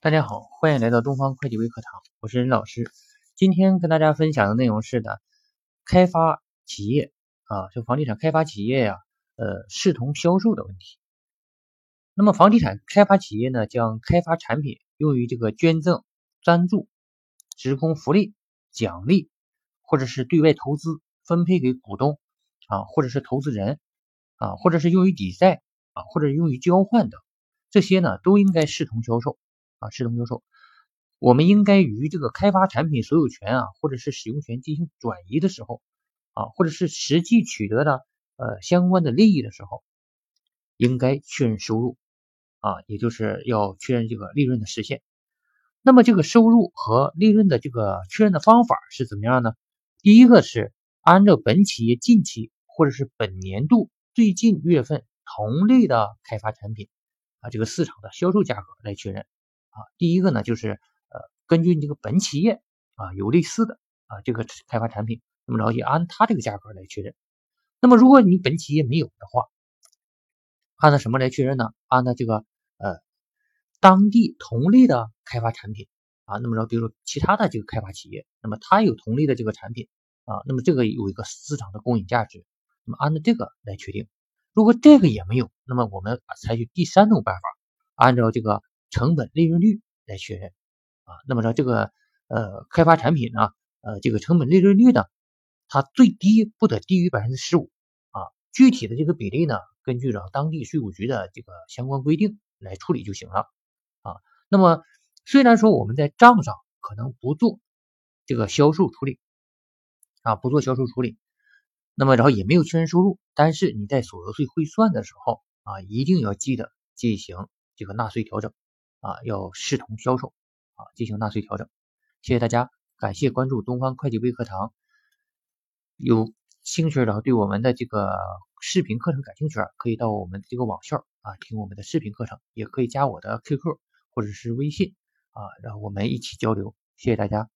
大家好，欢迎来到东方会计微课堂，我是任老师。今天跟大家分享的内容是的，开发企业啊，就房地产开发企业呀，呃，视同销售的问题。那么房地产开发企业呢，将开发产品用于这个捐赠、赞助、职工福利、奖励，或者是对外投资分配给股东啊，或者是投资人啊，或者是用于抵债啊，或者用于交换等，这些呢，都应该视同销售。啊，视同销售，我们应该于这个开发产品所有权啊，或者是使用权进行转移的时候，啊，或者是实际取得的呃相关的利益的时候，应该确认收入，啊，也就是要确认这个利润的实现。那么这个收入和利润的这个确认的方法是怎么样呢？第一个是按照本企业近期或者是本年度最近月份同类的开发产品啊，这个市场的销售价格来确认。啊，第一个呢，就是呃，根据你这个本企业啊有类似的啊这个开发产品，那么然后就按它这个价格来确认。那么如果你本企业没有的话，按照什么来确认呢？按照这个呃当地同类的开发产品啊，那么着比如说其他的这个开发企业，那么它有同类的这个产品啊，那么这个有一个市场的公允价值，那么按照这个来确定。如果这个也没有，那么我们采取第三种办法，按照这个。成本利润率来确认啊，那么说这个呃开发产品呢，呃这个成本利润率呢，它最低不得低于百分之十五啊，具体的这个比例呢，根据着当地税务局的这个相关规定来处理就行了啊。那么虽然说我们在账上可能不做这个销售处理啊，不做销售处理，那么然后也没有确认收入，但是你在所得税汇算的时候啊，一定要记得进行这个纳税调整。啊，要视同销售啊，进行纳税调整。谢谢大家，感谢关注东方会计微课堂。有兴趣的对我们的这个视频课程感兴趣，可以到我们这个网校啊听我们的视频课程，也可以加我的 QQ 或者是微信啊，然后我们一起交流。谢谢大家。